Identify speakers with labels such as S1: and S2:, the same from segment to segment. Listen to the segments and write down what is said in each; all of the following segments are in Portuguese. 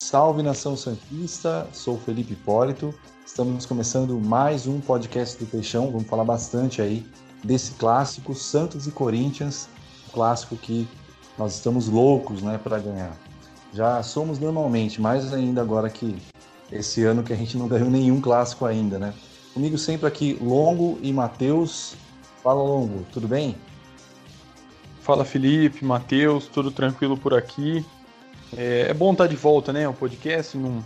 S1: Salve nação Santista, sou Felipe Hipólito. Estamos começando mais um podcast do Peixão. Vamos falar bastante aí desse clássico Santos e Corinthians, um clássico que nós estamos loucos, né, para ganhar. Já somos normalmente, mais ainda agora que esse ano que a gente não ganhou nenhum clássico ainda, né? Comigo sempre aqui Longo e Matheus. Fala Longo, tudo bem?
S2: Fala Felipe, Matheus, tudo tranquilo por aqui. É, é, bom estar de volta, né? O podcast não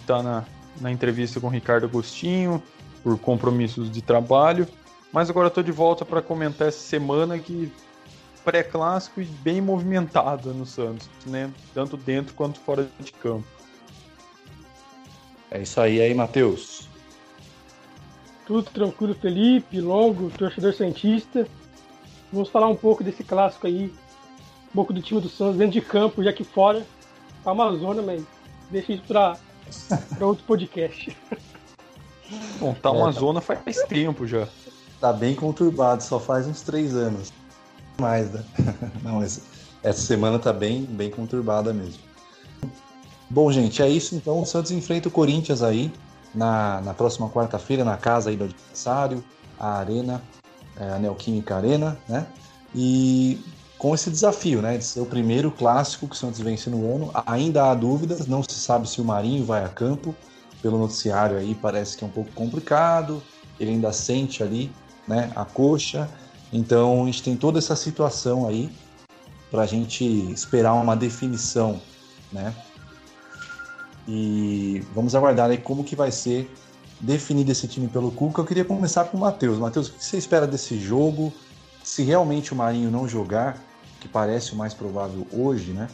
S2: está na, na entrevista com o Ricardo Agostinho por compromissos de trabalho, mas agora estou de volta para comentar essa semana que pré-clássico e bem movimentada no Santos, né? Tanto dentro quanto fora de campo.
S1: É isso aí, aí, Matheus.
S3: Tudo tranquilo, Felipe, Longo, torcedor Santista. Vamos falar um pouco desse clássico aí, um pouco do time do Santos dentro de campo, já que fora tá uma zona, mas deixa isso para outro podcast.
S2: Bom, tá uma é, tá... zona faz tempo já.
S1: Tá bem conturbado, só faz uns três anos. Mais, né? Não, mas essa semana tá bem, bem conturbada mesmo. Bom, gente, é isso então. O Santos enfrenta o Corinthians aí na, na próxima quarta-feira, na casa aí do adversário, a Arena é, a Neoquímica Arena, né? E com esse desafio, né, de ser o primeiro clássico que o Santos vence no ano, ainda há dúvidas, não se sabe se o Marinho vai a campo, pelo noticiário aí parece que é um pouco complicado, ele ainda sente ali, né, a coxa, então a gente tem toda essa situação aí para a gente esperar uma definição, né? E vamos aguardar aí como que vai ser definido esse time pelo Cuca, eu queria começar com o Matheus. Matheus, o que você espera desse jogo? Se realmente o Marinho não jogar, que parece o mais provável hoje, né?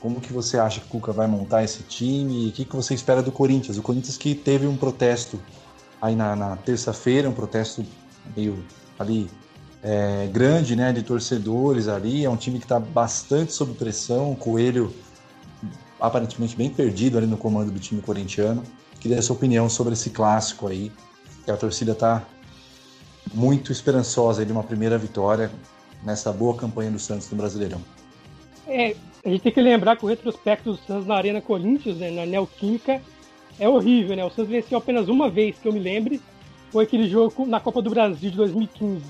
S1: Como que você acha que o Cuca vai montar esse time? E o que, que você espera do Corinthians? O Corinthians que teve um protesto aí na, na terça-feira, um protesto meio ali é, grande, né, de torcedores ali. É um time que está bastante sob pressão. O Coelho aparentemente bem perdido ali no comando do time corintiano. Queria a sua opinião sobre esse clássico aí, que a torcida está muito esperançosa de uma primeira vitória nessa boa campanha do Santos no Brasileirão.
S3: É, a gente tem que lembrar que o retrospecto do Santos na Arena Corinthians, né, na Neoquímica, é horrível, né? O Santos venceu apenas uma vez, que eu me lembre, foi aquele jogo na Copa do Brasil de 2015,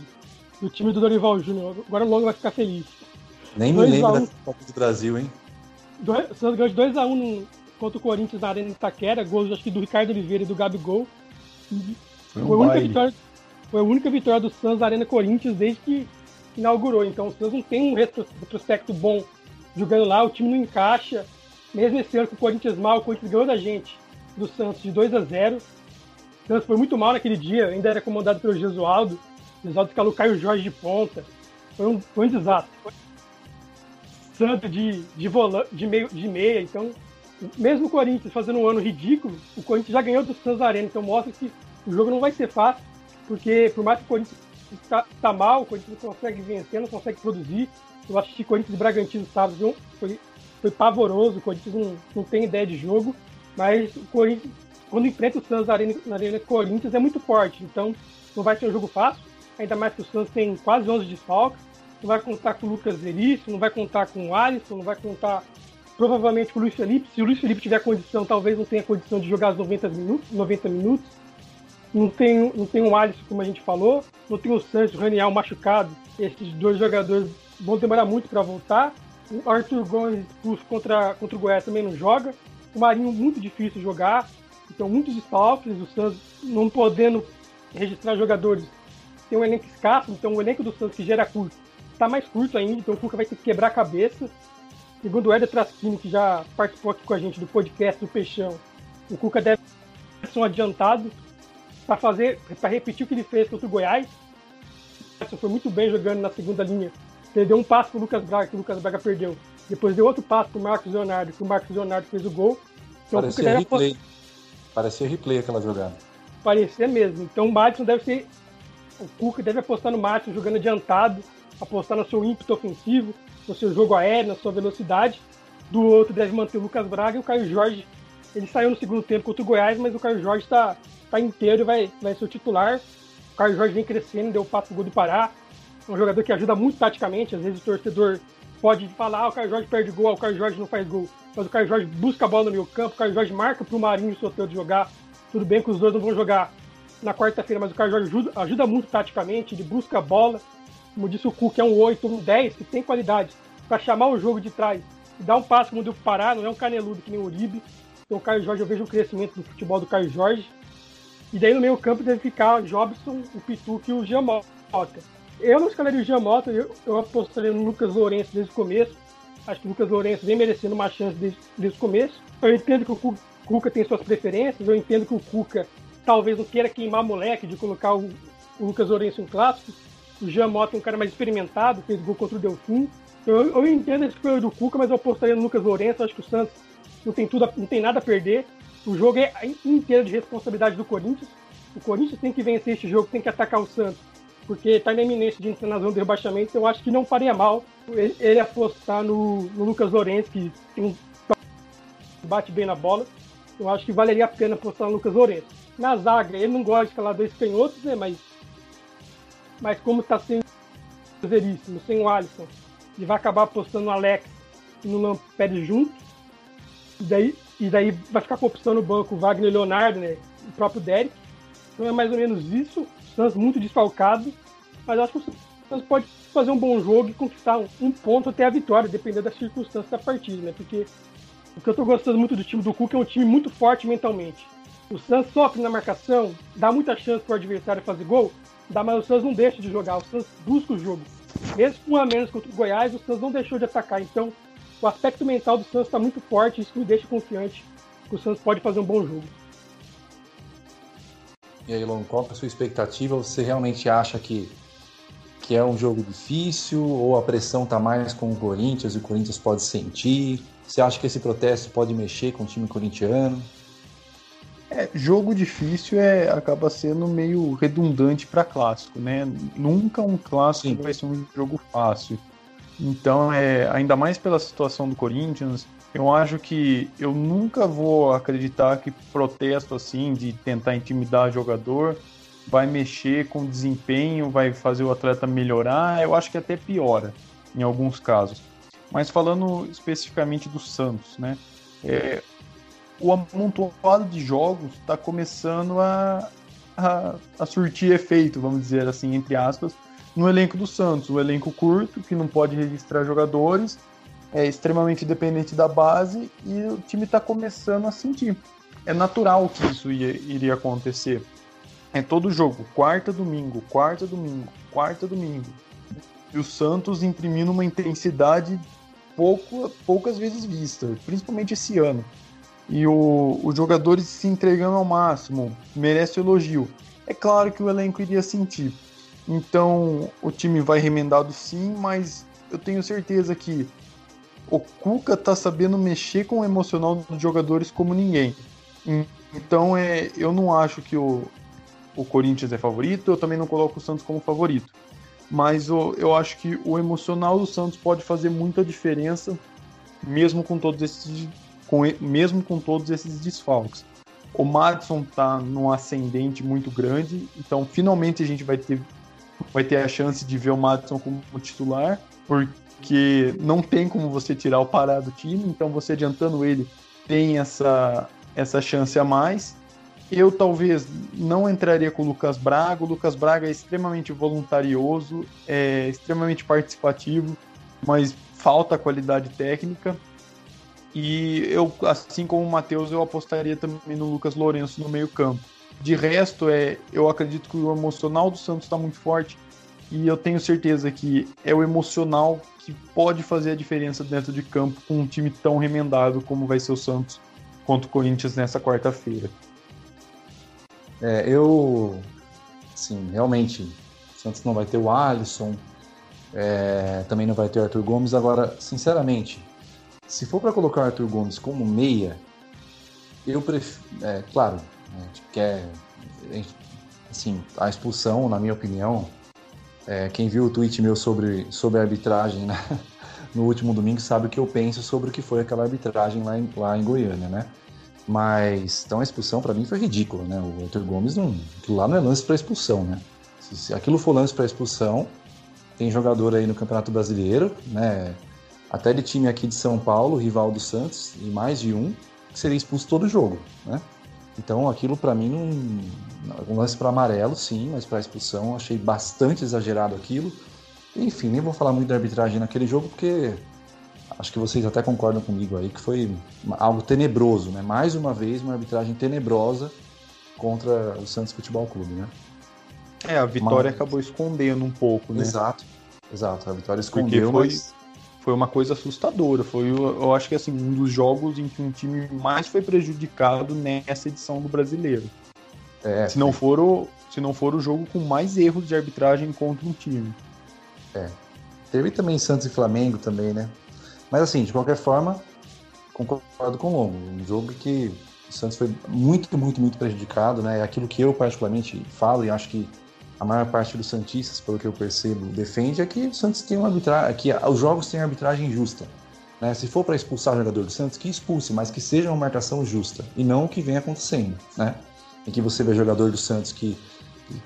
S3: do time do Dorival Júnior. Agora o Longo vai ficar feliz.
S1: Nem me lembro um. da Copa do Brasil, hein?
S3: o Santos ganhou de 2x1 um contra o Corinthians na Arena de Itaquera, gols acho que do Ricardo Oliveira e do Gabigol. Foi, um foi, a vitória, foi a única vitória do Santos na Arena Corinthians desde que inaugurou. Então o Santos não tem um retrospecto bom jogando lá, o time não encaixa. Mesmo esse ano com o Corinthians mal, o Corinthians ganhou da gente, do Santos, de 2 a 0 O Santos foi muito mal naquele dia, ainda era comandado pelo Gesualdo. O Gesualdo escalou Caio Jorge de ponta. Foi um, foi um desastre. Santos de, de, de, meio, de meia, então mesmo o Corinthians fazendo um ano ridículo, o Corinthians já ganhou do Santos Arena, então mostra que o jogo não vai ser fácil, porque por mais que o Corinthians está, está mal, o Corinthians não consegue vencer, não consegue produzir. Eu assisti Corinthians e Bragantino sábado, foi, foi pavoroso, o Corinthians não, não tem ideia de jogo, mas o Corinthians, quando enfrenta o Santos na Arena, na Arena Corinthians, é muito forte, então não vai ser um jogo fácil, ainda mais que o Santos tem quase 11 desfalques, não vai contar com o Lucas Veríssimo, não vai contar com o Alisson, não vai contar provavelmente com o Luiz Felipe. Se o Luiz Felipe tiver condição, talvez não tenha condição de jogar os 90 minutos. 90 minutos. Não tem, não tem o Alisson, como a gente falou. Não tem o Santos, o Raniel machucado. Esses dois jogadores vão demorar muito para voltar. O Arthur Gomes expulso contra, contra o Goiás também não joga. O Marinho muito difícil jogar. Então, muitos desfalques. O Santos não podendo registrar jogadores. Tem um elenco escasso. Então, o elenco do Santos, que gera curto, está mais curto ainda. Então, o Cuca vai ter que quebrar a cabeça. Segundo o Eder Traschini, que já participou aqui com a gente do podcast do Peixão, o Cuca deve ser um adiantado para fazer, para repetir o que ele fez contra o Goiás. O foi muito bem jogando na segunda linha. Ele deu um passo para o Lucas Braga, que o Lucas Braga perdeu. Depois deu outro passo para o Marcos Leonardo, que o Marcos Leonardo fez o gol.
S1: Então, Parecia replay. Apost... Parecia replay aquela jogada.
S3: Parecia mesmo. Então o Madison deve ser. O Cuca deve apostar no Madison jogando adiantado, apostar no seu ímpeto ofensivo, no seu jogo aéreo, na sua velocidade. Do outro deve manter o Lucas Braga e o Caio Jorge. Ele saiu no segundo tempo contra o Goiás, mas o Caio Jorge está tá inteiro e vai, vai ser o titular. O Caio Jorge vem crescendo, deu o passo pro gol do Pará. É um jogador que ajuda muito taticamente. Às vezes o torcedor pode falar, ah, o Caio Jorge perde gol, ah, o Caio Jorge não faz gol. mas o Caio Jorge busca a bola no meio campo, o Caio Jorge marca para o Marinho e o Soteldo jogar. Tudo bem que os dois não vão jogar na quarta-feira, mas o Caio Jorge ajuda, ajuda muito taticamente, ele busca a bola. Como disse o Cuca, é um 8, um 10, que tem qualidade para chamar o jogo de trás e dar um passo como deu parar, não é um caneludo que nem o Uribe. Então o Caio Jorge, eu vejo o crescimento do futebol do Caio Jorge. E daí no meio campo deve ficar Jobson, o Pituque e o Giamota. Eu não escalaria o Giamota, eu, eu apostaria no Lucas Lourenço desde o começo. Acho que o Lucas Lourenço vem merecendo uma chance desde, desde o começo. Eu entendo que o Cuca tem suas preferências, eu entendo que o Cuca talvez não queira queimar moleque de colocar o, o Lucas Lourenço em clássico. O Jean Mota é um cara mais experimentado, fez gol contra o Delfim. Eu, eu entendo esse escolha do Cuca, mas eu apostaria no Lucas Lourenço. Acho que o Santos não tem, tudo, não tem nada a perder. O jogo é inteiro de responsabilidade do Corinthians. O Corinthians tem que vencer este jogo, tem que atacar o Santos, porque está na iminência de entrar na zona de rebaixamento. Eu acho que não faria mal ele, ele apostar no, no, Lucas Lourenço, que tem bate bem na bola. Eu acho que valeria a pena apostar no Lucas Lourenço. Na zaga, ele não gosta de escalar dois canhotos, né? Mas, mas como está sendo zeríssimo, sem o Alisson, ele vai acabar apostando no Alex e no Lampere junto. E daí, e daí vai ficar com a opção no banco Wagner Leonardo, né? O próprio Derek. Então é mais ou menos isso. O Santos muito desfalcado. Mas acho que o Santos pode fazer um bom jogo e conquistar um, um ponto até a vitória, dependendo das circunstâncias da partida, né? Porque o que eu tô gostando muito do time do Cuca é um time muito forte mentalmente. O Santos sofre na marcação, dá muita chance pro adversário fazer gol, dá, mas o Santos não deixa de jogar, o Santos busca o jogo. Mesmo com um a menos contra o Goiás, o Santos não deixou de atacar. Então, o aspecto mental do Santos está muito forte, isso me deixa confiante que o Santos pode fazer um bom jogo.
S1: E aí, Lon, qual é a sua expectativa? Você realmente acha que, que é um jogo difícil ou a pressão está mais com o Corinthians e o Corinthians pode sentir? Você acha que esse protesto pode mexer com o time corintiano?
S2: É, jogo difícil é acaba sendo meio redundante para clássico, né? Nunca um clássico Sim. vai ser um jogo fácil. Então, é, ainda mais pela situação do Corinthians, eu acho que eu nunca vou acreditar que protesto assim de tentar intimidar jogador vai mexer com o desempenho, vai fazer o atleta melhorar. Eu acho que até piora em alguns casos. Mas falando especificamente do Santos, né? É, o amontoado de jogos está começando a, a, a, surtir efeito, vamos dizer assim, entre aspas, no elenco do Santos. O elenco curto, que não pode registrar jogadores, é extremamente dependente da base e o time está começando a sentir. É natural que isso ia, iria acontecer. É todo jogo, quarta, domingo, quarta, domingo, quarta, domingo. E o Santos imprimindo uma intensidade pouco, poucas vezes vista, principalmente esse ano e o, os jogadores se entregando ao máximo, merece elogio. É claro que o elenco iria sentir. Então o time vai remendado sim, mas eu tenho certeza que o Cuca tá sabendo mexer com o emocional dos jogadores como ninguém. Então é, eu não acho que o, o Corinthians é favorito, eu também não coloco o Santos como favorito. Mas eu, eu acho que o emocional do Santos pode fazer muita diferença, mesmo com todos esses com, mesmo com todos esses desfalques. O Madison está num ascendente muito grande, então finalmente a gente vai ter, vai ter a chance de ver o Madison como titular, porque não tem como você tirar o Pará do time, então você adiantando ele tem essa, essa chance a mais. Eu talvez não entraria com o Lucas Braga. O Lucas Braga é extremamente voluntarioso, é extremamente participativo, mas falta qualidade técnica. E eu, assim como o Matheus, eu apostaria também no Lucas Lourenço no meio-campo. De resto, é, eu acredito que o emocional do Santos está muito forte e eu tenho certeza que é o emocional que pode fazer a diferença dentro de campo com um time tão remendado como vai ser o Santos contra o Corinthians nessa quarta-feira.
S1: É, eu, sim, realmente, o Santos não vai ter o Alisson, é, também não vai ter o Arthur Gomes. Agora, sinceramente, se for para colocar o Arthur Gomes como meia, eu prefiro. É, claro, a gente quer. Assim, a expulsão, na minha opinião, é, quem viu o tweet meu sobre, sobre a arbitragem né, no último domingo sabe o que eu penso sobre o que foi aquela arbitragem lá em, lá em Goiânia, né? Mas, então a expulsão para mim foi ridícula, né? O Arthur Gomes não. Aquilo lá não é lance para expulsão, né? Se, se aquilo for lance para expulsão, tem jogador aí no Campeonato Brasileiro, né? até de time aqui de São Paulo, rival do Santos, e mais de um, que seria expulso todo jogo, né? Então aquilo para mim não. Um lance para amarelo, sim, mas para expulsão achei bastante exagerado aquilo. Enfim, nem vou falar muito da arbitragem naquele jogo, porque acho que vocês até concordam comigo aí que foi algo tenebroso, né? Mais uma vez, uma arbitragem tenebrosa contra o Santos Futebol Clube, né?
S2: É, a vitória mas... acabou escondendo um pouco, né?
S1: Exato, exato. A vitória escondeu,
S2: foi,
S1: mas...
S2: foi uma coisa assustadora. Foi, eu acho que assim, um dos jogos em que um time mais foi prejudicado nessa edição do brasileiro. É, se, não for o, se não for o jogo com mais erros de arbitragem contra um time.
S1: É. Teve também Santos e Flamengo também, né? Mas assim, de qualquer forma, concordo com o Longo. Um jogo que o Santos foi muito, muito, muito prejudicado, né? É aquilo que eu particularmente falo e acho que a maior parte dos Santistas, pelo que eu percebo, defende é que o Santos tem uma arbitragem, que os jogos têm arbitragem justa. Né? Se for para expulsar o jogador do Santos, que expulse, mas que seja uma marcação justa e não o que vem acontecendo, né? Em que você vê jogador do Santos que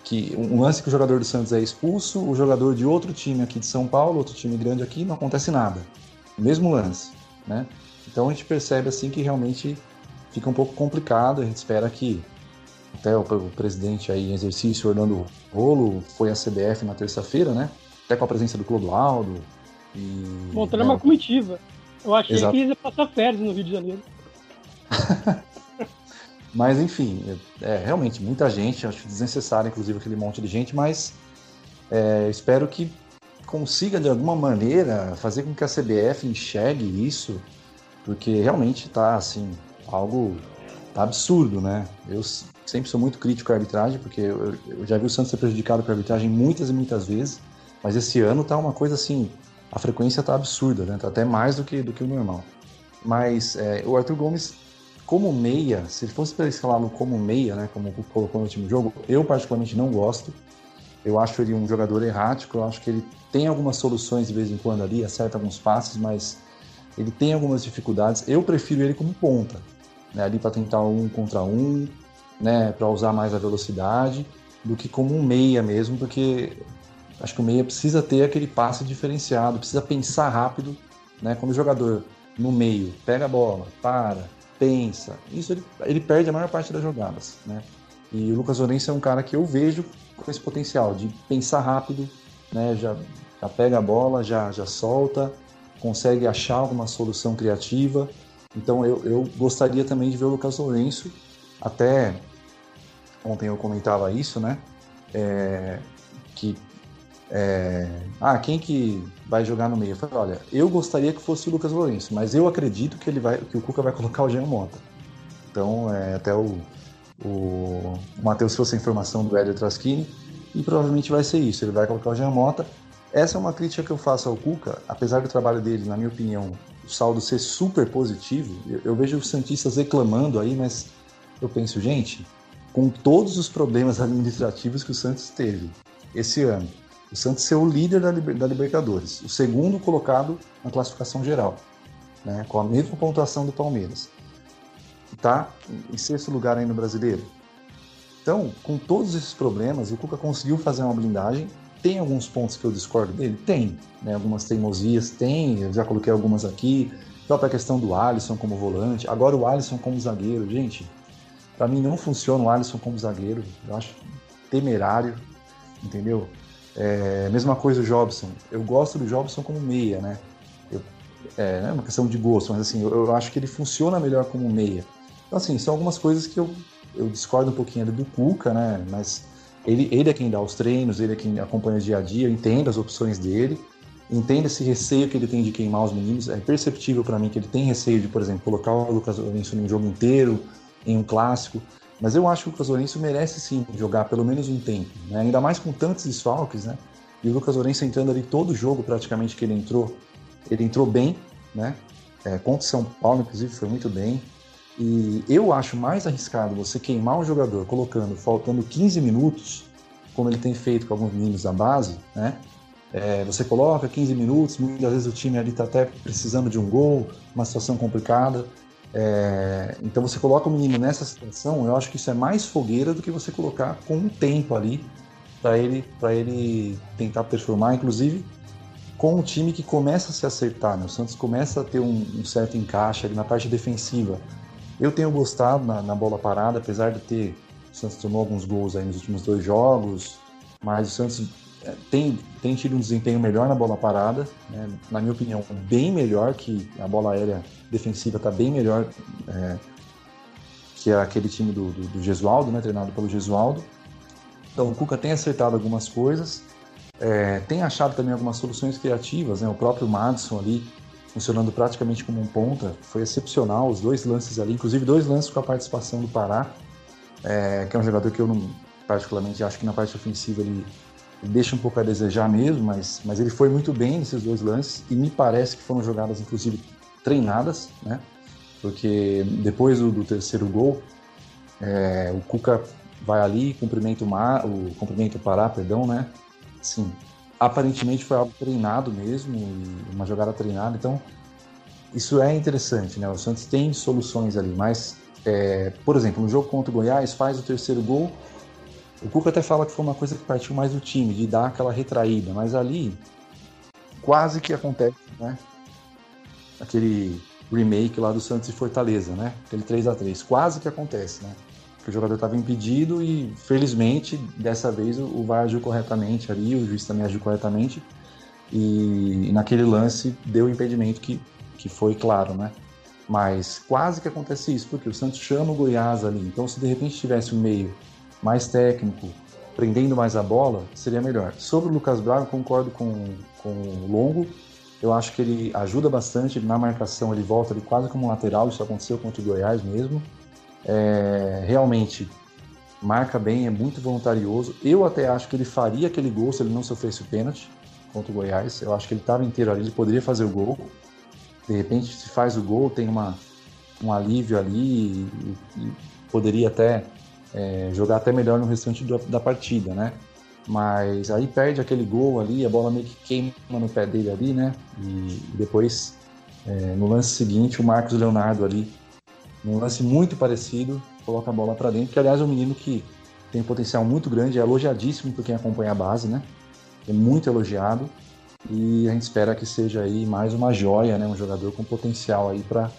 S1: que um lance que o jogador do Santos é expulso, o jogador de outro time aqui de São Paulo, outro time grande aqui, não acontece nada. Mesmo lance, né? Então a gente percebe assim que realmente fica um pouco complicado. A gente espera que até o, presidente aí em exercício, Orlando Rolo, foi à CBF na terça-feira, né? Até com a presença do Clodoaldo.
S3: E, Montando né? uma comitiva. Eu achei Exato. que ia passar férias no Rio de Janeiro.
S1: Mas enfim, é realmente muita gente, acho desnecessário, inclusive, aquele monte de gente, mas é, espero que consiga de alguma maneira fazer com que a CBF enxergue isso, porque realmente está assim, algo absurdo, né? Eu sempre sou muito crítico à arbitragem, porque eu, eu já vi o Santos ser prejudicado pela arbitragem muitas e muitas vezes, mas esse ano tá uma coisa assim, a frequência tá absurda, né? Tá até mais do que, do que o normal. Mas é, o Arthur Gomes como meia, se fosse para escalá-lo como meia, né, como colocou no último jogo, eu particularmente não gosto. Eu acho ele um jogador errático, eu acho que ele tem algumas soluções de vez em quando ali, acerta alguns passes, mas ele tem algumas dificuldades. Eu prefiro ele como ponta, né, ali para tentar um contra um, né, para usar mais a velocidade, do que como um meia mesmo, porque acho que o meia precisa ter aquele passe diferenciado, precisa pensar rápido, né, quando o jogador no meio pega a bola, para, pensa. Isso ele, ele perde a maior parte das jogadas, né? E o Lucas Lourenço é um cara que eu vejo com esse potencial de pensar rápido, né? Já, já pega a bola, já, já solta, consegue achar alguma solução criativa. Então eu, eu gostaria também de ver o Lucas Lourenço. Até ontem eu comentava isso, né? É, que é, ah, quem que vai jogar no meio? Eu falei, olha, eu gostaria que fosse o Lucas Lourenço, mas eu acredito que ele vai, que o Cuca vai colocar o Jean Mota. Então, é, até o, o, o Matheus trouxe a informação do Hélio Traschini e provavelmente vai ser isso. Ele vai colocar o Jean Mota. Essa é uma crítica que eu faço ao Cuca, apesar do trabalho dele, na minha opinião, o saldo ser super positivo. Eu, eu vejo os Santistas reclamando aí, mas eu penso, gente, com todos os problemas administrativos que o Santos teve esse ano, o Santos ser o líder da, da Libertadores, o segundo colocado na classificação geral, né, com a mesma pontuação do Palmeiras. Está em sexto lugar aí no Brasileiro. Então, com todos esses problemas, o Cuca conseguiu fazer uma blindagem. Tem alguns pontos que eu discordo dele? Tem. Né? Algumas teimosias, tem. Eu já coloquei algumas aqui. A questão do Alisson como volante. Agora o Alisson como zagueiro. Gente, para mim não funciona o Alisson como zagueiro. Eu acho temerário, entendeu? É, mesma coisa o Jobson. Eu gosto do Jobson como meia, né? Eu, é, não é uma questão de gosto, mas assim, eu, eu, acho que ele funciona melhor como meia. Então, assim, são algumas coisas que eu, eu discordo um pouquinho do Cuca, né? Mas ele, ele é quem dá os treinos, ele é quem acompanha o dia a dia, entende as opções dele, entende esse receio que ele tem de queimar os meninos. É perceptível para mim que ele tem receio de, por exemplo, colocar o Lucas Lourenço um jogo inteiro, em um clássico. Mas eu acho que o Lucas Lourenço merece sim jogar pelo menos um tempo, né? ainda mais com tantos desfalques, né? E o Lucas Lourenço entrando ali todo jogo praticamente que ele entrou, ele entrou bem, né? É, contra São Paulo, inclusive, foi muito bem. E eu acho mais arriscado você queimar um jogador colocando, faltando 15 minutos, como ele tem feito com alguns meninos da base, né? É, você coloca 15 minutos, muitas vezes o time ali está até precisando de um gol, uma situação complicada. É, então você coloca o menino nessa situação, eu acho que isso é mais fogueira do que você colocar com um tempo ali para ele ele tentar performar. Inclusive, com um time que começa a se acertar, né? O Santos começa a ter um, um certo encaixe ali na parte defensiva. Eu tenho gostado na, na, bola parada, apesar de ter. O Santos tomou alguns gols aí nos últimos dois jogos, mas o Santos é, tem, tem tido um desempenho melhor na bola parada, né? na minha opinião, bem melhor que a bola aérea defensiva está bem melhor é, que aquele time do, do, do Gesualdo, né? treinado pelo Gesualdo. Então o Cuca tem acertado algumas coisas, é, tem achado também algumas soluções criativas, né? o próprio Madison ali funcionando praticamente como um ponta, foi excepcional, os dois lances ali, inclusive dois lances com a participação do Pará, é, que é um jogador que eu não particularmente acho que na parte ofensiva ele, ele, deixa um pouco a desejar mesmo, mas, mas ele foi muito bem nesses dois lances e me parece que foram jogadas inclusive treinadas, né? Porque depois do, do terceiro gol, é, o Cuca vai ali, cumprimenta o, Mar, o Pará, perdão, né? Sim, aparentemente foi algo treinado mesmo, uma jogada treinada, então isso é interessante, né? O Santos tem soluções ali, mas, é, por exemplo, no jogo contra o Goiás, faz o terceiro gol, o Cuca até fala que foi uma coisa que partiu mais do time, de dar aquela retraída, mas ali quase que acontece, né? Aquele remake lá do Santos e Fortaleza, né? Aquele 3 a 3 quase que acontece, né? que o jogador estava impedido e felizmente dessa vez o, VAR agiu corretamente ali, o juiz também agiu corretamente e, e naquele lance deu o impedimento que, que foi claro, né? Mas quase que acontece isso, porque o Santos chama o Goiás ali, então se de repente tivesse um meio mais técnico, prendendo mais a bola, seria melhor. Sobre o Lucas Braga, concordo com, com o Longo, eu acho que ele ajuda bastante na marcação, ele volta ali quase como um lateral, isso aconteceu contra o Goiás mesmo é, realmente marca bem, é muito voluntarioso. Eu até acho que ele faria aquele gol se ele não sofresse o pênalti contra o Goiás. Eu acho que ele estava inteiro ali, ele poderia fazer o gol. De repente, se faz o gol, tem uma, um alívio ali e, e poderia até é, jogar até melhor no restante do, da partida, né? Mas aí perde aquele gol ali, a bola meio que queima no pé dele ali, né? E depois, é, no lance seguinte, o Marcos Leonardo ali num lance muito parecido, coloca a bola para dentro, que aliás é um menino que tem um potencial muito grande, é elogiadíssimo por quem acompanha a base, né? É muito elogiado e a gente espera que seja aí mais uma joia, né? Um jogador com potencial aí para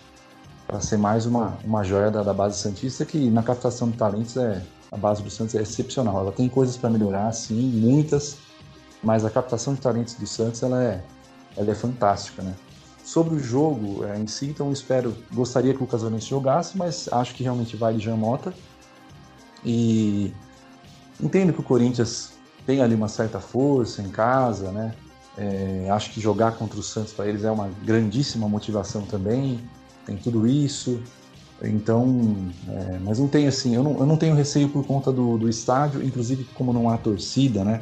S1: ser mais uma, uma joia da, da base santista que na captação de talentos é a base do Santos é excepcional. Ela tem coisas para melhorar, sim, muitas, mas a captação de talentos do Santos ela é ela é fantástica, né? Sobre o jogo é, em si, então espero, gostaria que o Casalense jogasse, mas acho que realmente vai de Jean Mota. E entendo que o Corinthians tem ali uma certa força em casa, né? É, acho que jogar contra o Santos para eles é uma grandíssima motivação também. Tem tudo isso. Então, é, mas não tem assim, eu não, eu não tenho receio por conta do, do estádio, inclusive como não há torcida, né?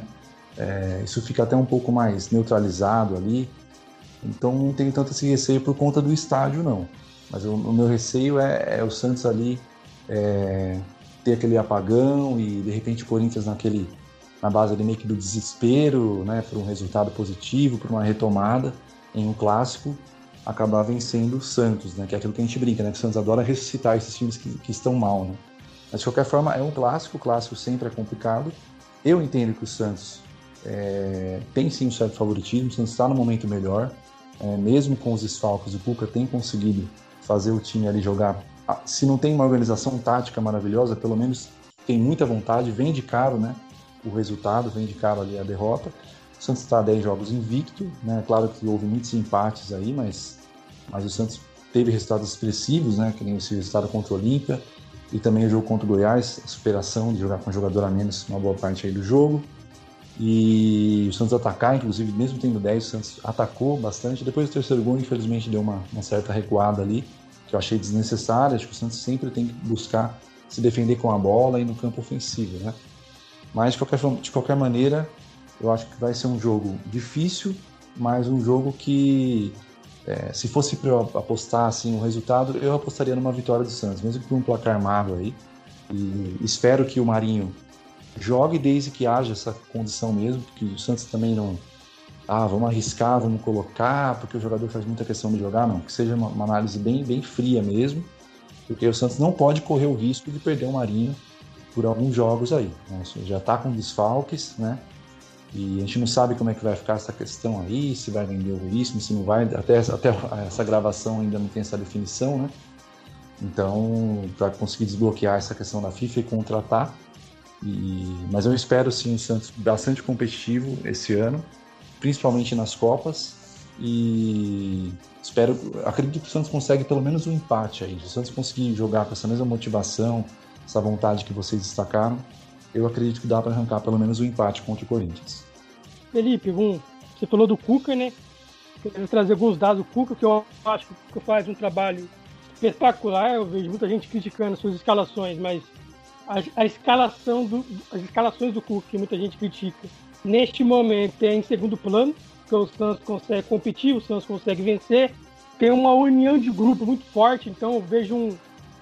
S1: É, isso fica até um pouco mais neutralizado ali. Então não tenho tanto esse receio por conta do estádio, não. Mas o, o meu receio é, é, o Santos ali é, ter aquele apagão e de repente o Corinthians naquele na base ali meio que do desespero, né, por um resultado positivo, por uma retomada em um clássico, acabar vencendo o Santos, né, que é aquilo que a gente brinca, né, que o Santos adora ressuscitar esses times que, que estão mal, né. Mas de qualquer forma é um clássico, o clássico sempre é complicado. Eu entendo que o Santos é, tem sim um certo favoritismo, o Santos está no momento melhor, é, mesmo com os desfalques, o Cuca tem conseguido fazer o time ali jogar. Ah, se não tem uma organização tática maravilhosa, pelo menos tem muita vontade, vem de caro né, o resultado, vem de caro ali a derrota. Santos está a 10 jogos invicto, né? claro que houve muitos empates aí, mas, mas o Santos teve resultados expressivos, né? que nem esse resultado contra o Olímpia, e também o jogo contra o Goiás, a superação de jogar com um jogador a menos uma boa parte aí do jogo e o Santos atacar, inclusive, mesmo tendo 10, o Santos atacou bastante. Depois do terceiro gol, infelizmente, deu uma, uma certa recuada ali, que eu achei desnecessária. Acho que o Santos sempre tem que buscar se defender com a bola e no campo ofensivo, né? Mas, de qualquer, de qualquer maneira, eu acho que vai ser um jogo difícil, mas um jogo que, é, se fosse para apostar assim, um resultado, eu apostaria numa vitória do Santos, mesmo que por um placar magro aí. E espero que o Marinho jogue desde que haja essa condição mesmo, porque o Santos também não. Ah, vamos arriscar, vamos colocar, porque o jogador faz muita questão de jogar, não. Que seja uma, uma análise bem, bem fria mesmo, porque o Santos não pode correr o risco de perder o Marinho por alguns jogos aí. Né? Já está com desfalques, né? E a gente não sabe como é que vai ficar essa questão aí, se vai vender o Veríssimo, se não vai. Até, até essa gravação ainda não tem essa definição, né? Então, para conseguir desbloquear essa questão da FIFA e contratar. E, mas eu espero sim o Santos bastante competitivo esse ano, principalmente nas Copas. E espero, acredito que o Santos consegue pelo menos um empate aí. Se o Santos conseguir jogar com essa mesma motivação, essa vontade que vocês destacaram, eu acredito que dá para arrancar pelo menos um empate contra o Corinthians.
S3: Felipe, um, você falou do Cuca, né? Quero trazer alguns dados do Cuca, que eu acho que faz um trabalho espetacular. Eu vejo muita gente criticando suas escalações, mas a, a escalação do, as escalações do Cuca, que muita gente critica, neste momento é em segundo plano, porque o Santos consegue competir, o Santos consegue vencer. Tem uma união de grupo muito forte, então eu vejo um,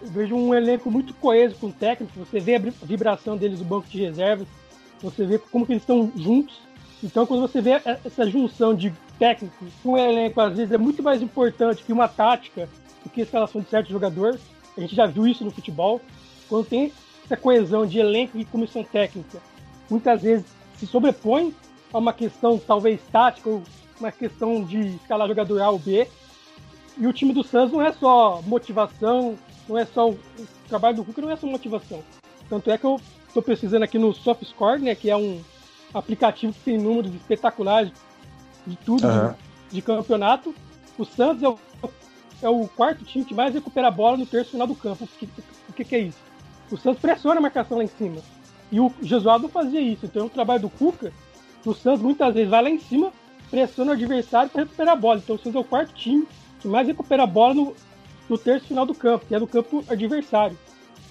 S3: eu vejo um elenco muito coeso com o técnico. Você vê a vibração deles no banco de reservas, você vê como que eles estão juntos. Então, quando você vê essa junção de técnico com elenco, às vezes é muito mais importante que uma tática do que a escalação de certo jogador. A gente já viu isso no futebol. Quando tem essa coesão de elenco e comissão técnica, muitas vezes se sobrepõe a uma questão talvez tática ou uma questão de escalar jogador A ou B. E o time do Santos não é só motivação, não é só o, trabalho do Cuca não é só motivação. Tanto é que eu estou pesquisando aqui no SoftScore, né, que é um aplicativo que tem números espetaculares de tudo uhum. de, de, campeonato. O Santos é o, é o, quarto time que mais recupera a bola no terço final do campo. O que, o que, que é isso? O Santos pressiona a marcação lá em cima. E o Jesualdo fazia isso. Então, o trabalho do Cuca, o Santos muitas vezes vai lá em cima, pressiona o adversário para recuperar a bola. Então, o Santos é o quarto time que mais recupera a bola no, no terço final do campo, que é do campo adversário.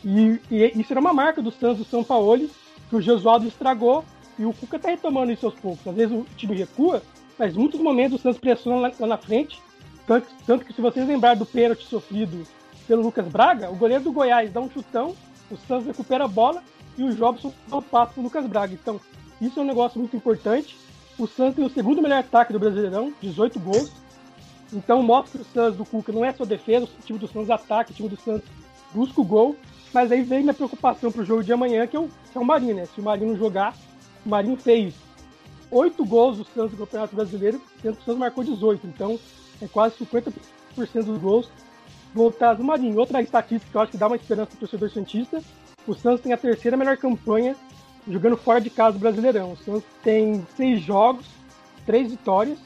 S3: E, e isso era uma marca do Santos do São Paulo, que o Jesualdo estragou e o Cuca está retomando isso aos poucos. Às vezes o time recua, mas muitos momentos o Santos pressiona lá, lá na frente. Tanto, tanto, que se vocês lembrarem do pênalti sofrido pelo Lucas Braga, o goleiro do Goiás dá um chutão, o Santos recupera a bola e o Jobson dá um passo para o Lucas Braga. Então, isso é um negócio muito importante. O Santos tem o segundo melhor ataque do Brasileirão, 18 gols. Então mostra que o Santos do Cuca não é só defesa, o time do Santos ataca, o time do Santos busca o gol. Mas aí vem minha preocupação pro jogo de amanhã, que é o, que é o Marinho, né? Se o Marinho jogar, o Marinho fez oito gols do Santos no Campeonato Brasileiro, sendo que o Santos marcou 18. Então é quase 50% dos gols voltados do Marinho. Outra estatística que eu acho que dá uma esperança pro torcedor Santista, o Santos tem a terceira melhor campanha jogando fora de casa do Brasileirão. O Santos tem seis jogos, três vitórias,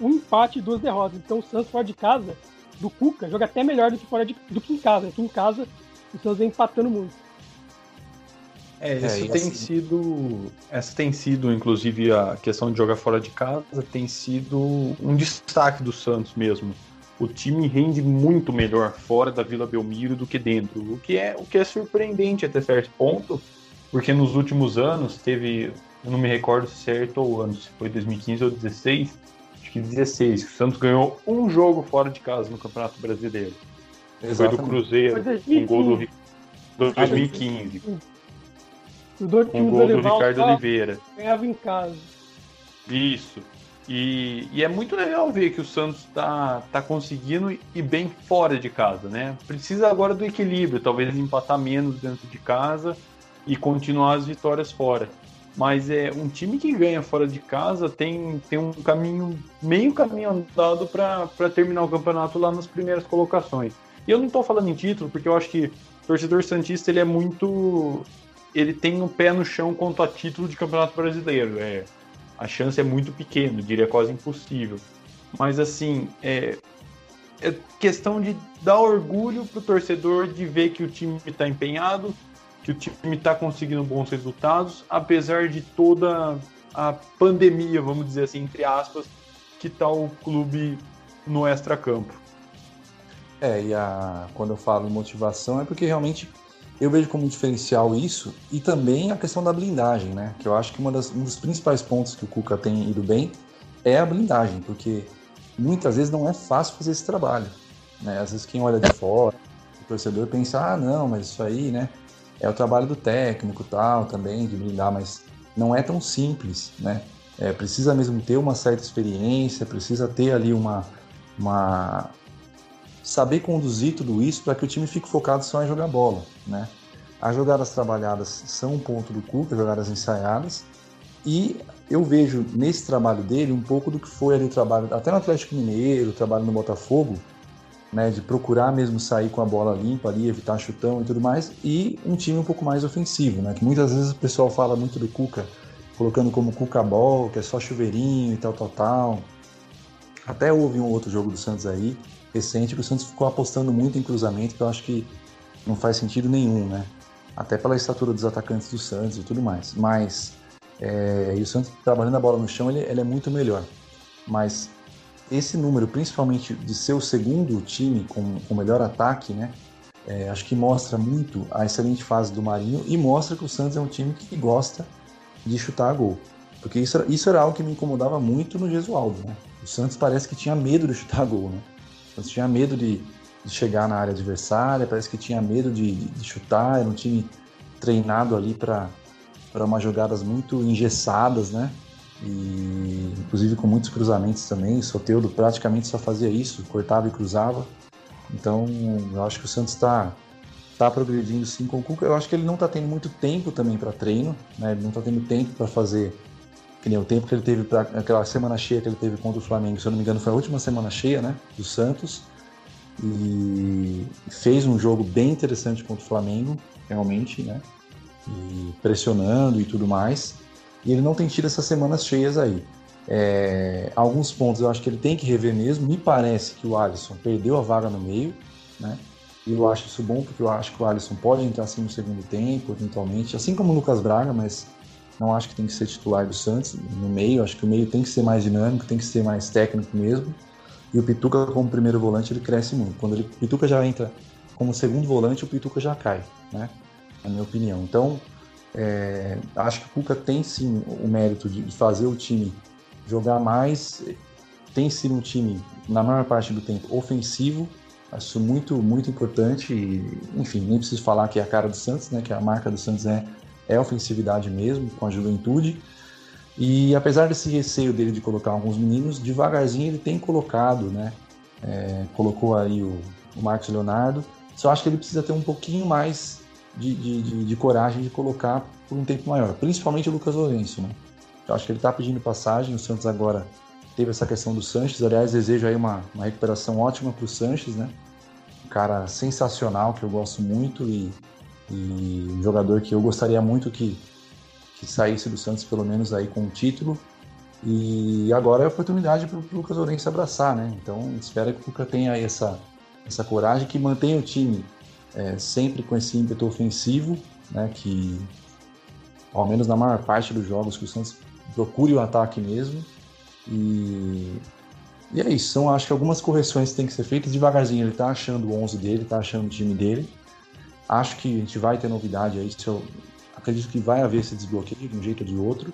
S3: um empate e duas derrotas. Então o Santos fora de casa, do Cuca, joga até melhor do que, fora de, do que em casa. Aqui em casa, o Santos vem empatando muito.
S2: É, isso é, tem assim... sido. Essa tem sido, inclusive, a questão de jogar fora de casa tem sido um destaque do Santos mesmo. O time rende muito melhor fora da Vila Belmiro do que dentro, o que é, o que é surpreendente até certo ponto, porque nos últimos anos teve, eu não me recordo certo ou ano, se foi 2015 ou 2016, acho que 16. O Santos ganhou um jogo fora de casa no Campeonato Brasileiro. Exatamente. Foi do Cruzeiro, com gol do, do 2015.
S3: O do,
S2: com gol do Ricardo Oliveira.
S3: Ganhava em casa.
S2: Isso. E, e, é muito legal ver que o Santos está tá conseguindo ir bem fora de casa, né? Precisa agora do equilíbrio, talvez empatar menos dentro de casa e continuar as vitórias fora mas é um time que ganha fora de casa tem, tem um caminho, meio caminho andado para terminar o campeonato lá nas primeiras colocações. E eu não estou falando em título, porque eu acho que o torcedor Santista ele é muito. Ele tem um pé no chão quanto a título de campeonato brasileiro. É, a chance é muito pequena, diria quase impossível. Mas assim, é, é questão de dar orgulho pro torcedor de ver que o time está empenhado, que o time está conseguindo bons resultados, apesar de toda a pandemia, vamos dizer assim, entre aspas, que está o clube no extra-campo.
S1: É, e a, quando eu falo motivação é porque realmente eu vejo como diferencial isso e também a questão da blindagem, né? Que eu acho que das, um dos principais pontos que o Cuca tem ido bem é a blindagem, porque muitas vezes não é fácil fazer esse trabalho. Né? Às vezes quem olha de fora, o torcedor pensa, ah, não, mas isso aí, né? é o trabalho do técnico tal também de blindar, mas não é tão simples, né? É, precisa mesmo ter uma certa experiência, precisa ter ali uma, uma saber conduzir tudo isso para que o time fique focado só em jogar bola, né? As jogadas trabalhadas são um ponto do Cuca, jogadas ensaiadas, E eu vejo nesse trabalho dele um pouco do que foi ali o trabalho, até no Atlético Mineiro, o trabalho no Botafogo, né, de procurar mesmo sair com a bola limpa ali, evitar chutão e tudo mais, e um time um pouco mais ofensivo, né, que muitas vezes o pessoal fala muito do Cuca, colocando como Cuca Ball, que é só chuveirinho e tal, tal, tal. Até houve um outro jogo do Santos aí, recente, que o Santos ficou apostando muito em cruzamento, que eu acho que não faz sentido nenhum, né? Até pela estatura dos atacantes do Santos e tudo mais. Mas, é, e o Santos trabalhando a bola no chão, ele, ele é muito melhor. Mas esse número, principalmente de ser o segundo time com o melhor ataque, né? É, acho que mostra muito a excelente fase do Marinho e mostra que o Santos é um time que gosta de chutar a gol. Porque isso, isso era algo que me incomodava muito no Gesualdo, né? O Santos parece que tinha medo de chutar a gol, né? O Santos tinha medo de, de chegar na área adversária, parece que tinha medo de, de, chutar, era um time treinado ali para umas jogadas muito engessadas, né? e inclusive com muitos cruzamentos também. Soteudo praticamente só fazia isso, cortava e cruzava. Então, eu acho que o Santos está tá progredindo sim com o Cuca. Eu acho que ele não está tendo muito tempo também para treino, né? Ele não está tendo tempo para fazer que nem o tempo que ele teve para aquela semana cheia que ele teve contra o Flamengo. Se eu não me engano, foi a última semana cheia, né, do Santos. E fez um jogo bem interessante contra o Flamengo, realmente, né? E pressionando e tudo mais e ele não tem tido essas semanas cheias aí. É, alguns pontos eu acho que ele tem que rever mesmo. Me parece que o Alisson perdeu a vaga no meio, né? E eu acho isso bom porque eu acho que o Alisson pode entrar assim no segundo tempo, eventualmente, assim como o Lucas Braga, mas não acho que tem que ser titular do Santos no meio. Acho que o meio tem que ser mais dinâmico, tem que ser mais técnico mesmo. E o Pituca, como primeiro volante, ele cresce muito. Quando ele, o Pituca já entra como segundo volante, o Pituca já cai, né? Na minha opinião. Então, é, acho que o Cuca tem sim o mérito de fazer o time jogar mais. Tem sido um time, na maior parte do tempo, ofensivo. Acho muito, muito importante. E, enfim, nem preciso falar que é a cara do Santos, né? Que a marca do Santos é, é ofensividade mesmo, com a juventude. E apesar desse receio dele de colocar alguns meninos, devagarzinho ele tem colocado, né? É, colocou aí o, o Marcos Leonardo. Só acho que ele precisa ter um pouquinho mais de, de, de, de, coragem de colocar por um tempo maior, principalmente o Lucas Lourenço. Né? Eu acho que ele está pedindo passagem, o Santos agora teve essa questão do Sanches, aliás, desejo aí uma, uma recuperação ótima para o Sanches, né? Um cara sensacional que eu gosto muito e, e, um jogador que eu gostaria muito que, que saísse do Santos pelo menos aí com um título. E agora é a oportunidade para o Lucas Lourenço abraçar, né? Então espero que o Lucas tenha essa, essa coragem, que mantenha o time é, sempre com esse ímpeto ofensivo, né, que ao menos na maior parte dos jogos que o Santos procure o ataque mesmo. E, e é isso, são acho que algumas correções têm que ser feitas devagarzinho. Ele está achando o 11 dele, está achando o time dele. Acho que a gente vai ter novidade aí. Eu acredito que vai haver esse desbloqueio de um jeito ou de outro,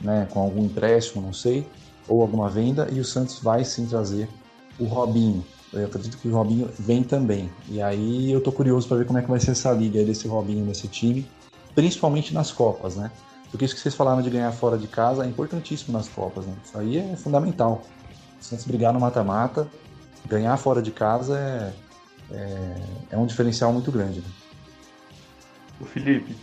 S1: né, com algum empréstimo, não sei, ou alguma venda. E o Santos vai sim trazer o Robinho, eu acredito que o Robinho vem também. E aí eu tô curioso para ver como é que vai ser essa liga desse Robinho nesse time, principalmente nas Copas, né? Porque isso que vocês falaram de ganhar fora de casa é importantíssimo nas Copas, né? Isso aí é fundamental. Se antes brigar no mata-mata, ganhar fora de casa é, é, é, um diferencial muito grande. Né?
S2: O Felipe,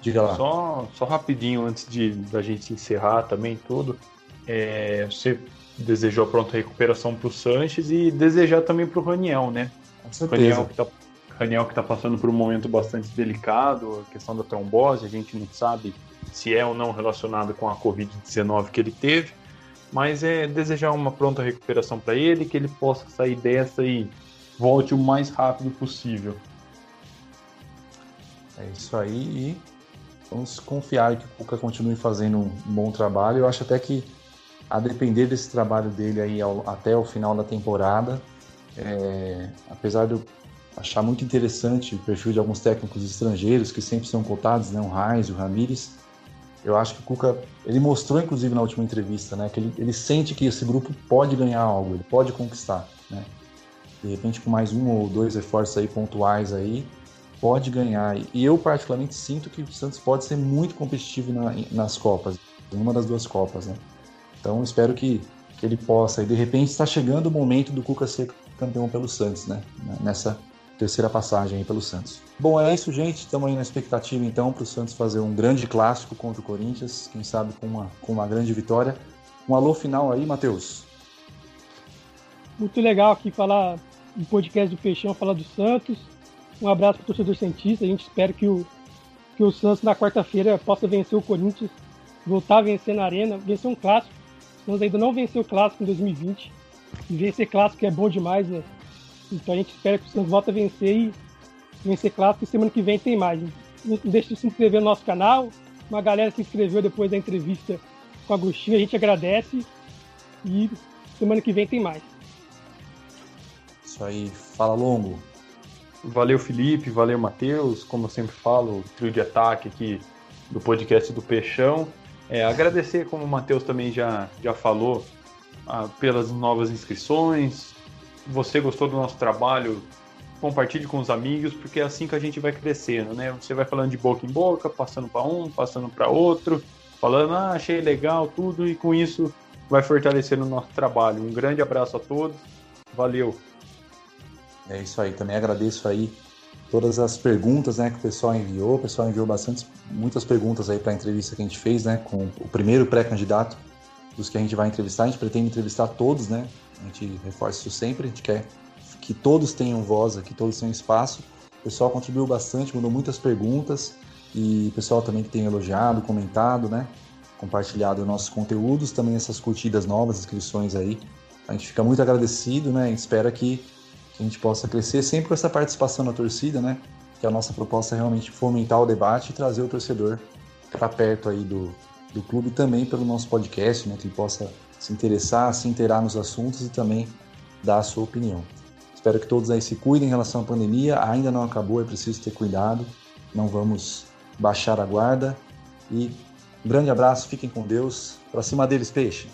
S1: diga lá.
S2: Só, só rapidinho antes de da gente encerrar também tudo. É, você desejou a pronta recuperação para o Sanches e desejar também para o Raniel, né?
S1: Com certeza.
S2: Raniel que, tá, Raniel que tá passando por um momento bastante delicado, a questão da trombose, a gente não sabe se é ou não relacionado com a Covid-19 que ele teve, mas é desejar uma pronta recuperação para ele, que ele possa sair dessa e volte o mais rápido possível.
S1: É isso aí e vamos confiar que o Cuca continue fazendo um bom trabalho. Eu acho até que a depender desse trabalho dele aí ao, até o final da temporada. É, apesar de eu achar muito interessante o perfil de alguns técnicos estrangeiros que sempre são cotados, né, o Reis, o Ramires, eu acho que o Cuca, ele mostrou inclusive na última entrevista, né, que ele, ele sente que esse grupo pode ganhar algo, ele pode conquistar, né. De repente com mais um ou dois reforços aí pontuais aí, pode ganhar. E eu particularmente sinto que o Santos pode ser muito competitivo na, nas Copas, em uma das duas Copas, né. Então espero que, que ele possa. E de repente está chegando o momento do Cuca ser campeão pelo Santos, né? Nessa, terceira passagem aí pelo Santos. Bom, é isso, gente. Estamos aí na expectativa então para o Santos fazer um grande clássico contra o Corinthians, quem sabe com uma, com uma grande vitória. Um alô final aí, Matheus.
S3: Muito legal aqui falar um podcast do Peixão, falar do Santos. Um abraço para o torcedor Santista. A gente espera que o, que o Santos na quarta-feira possa vencer o Corinthians, voltar a vencer na Arena, vencer um clássico. Santos ainda não venceu o clássico em 2020. E vencer clássico é bom demais, né? Então a gente espera que o Santos volte a vencer e vencer clássico. E semana que vem tem mais. Não deixe de se inscrever no nosso canal. Uma galera se inscreveu depois da entrevista com o Agostinho. A gente agradece. E semana que vem tem mais.
S1: Isso aí. Fala longo.
S2: Valeu, Felipe. Valeu, Matheus. Como eu sempre falo, trio de ataque aqui do podcast do Peixão. É, agradecer, como o Matheus também já, já falou, ah, pelas novas inscrições, você gostou do nosso trabalho, compartilhe com os amigos, porque é assim que a gente vai crescendo, né? Você vai falando de boca em boca, passando para um, passando para outro, falando, ah, achei legal tudo, e com isso vai fortalecendo o nosso trabalho. Um grande abraço a todos, valeu.
S1: É isso aí, também agradeço aí todas as perguntas né, que o pessoal enviou. O pessoal enviou bastante, muitas perguntas aí para a entrevista que a gente fez, né? Com o primeiro pré-candidato dos que a gente vai entrevistar. A gente pretende entrevistar todos, né? A gente reforça isso sempre, a gente quer que todos tenham voz, que todos tenham espaço. O pessoal contribuiu bastante, mandou muitas perguntas e o pessoal também que tem elogiado, comentado, né? Compartilhado nossos conteúdos, também essas curtidas novas, inscrições aí. A gente fica muito agradecido, né? Espera que a gente possa crescer sempre com essa participação da torcida, né? Que a nossa proposta é realmente fomentar o debate e trazer o torcedor para perto aí do, do clube também pelo nosso podcast, né? Que ele possa se interessar, se inteirar nos assuntos e também dar a sua opinião. Espero que todos aí se cuidem em relação à pandemia. Ainda não acabou, é preciso ter cuidado. Não vamos baixar a guarda. E grande abraço, fiquem com Deus. Para cima deles, peixe.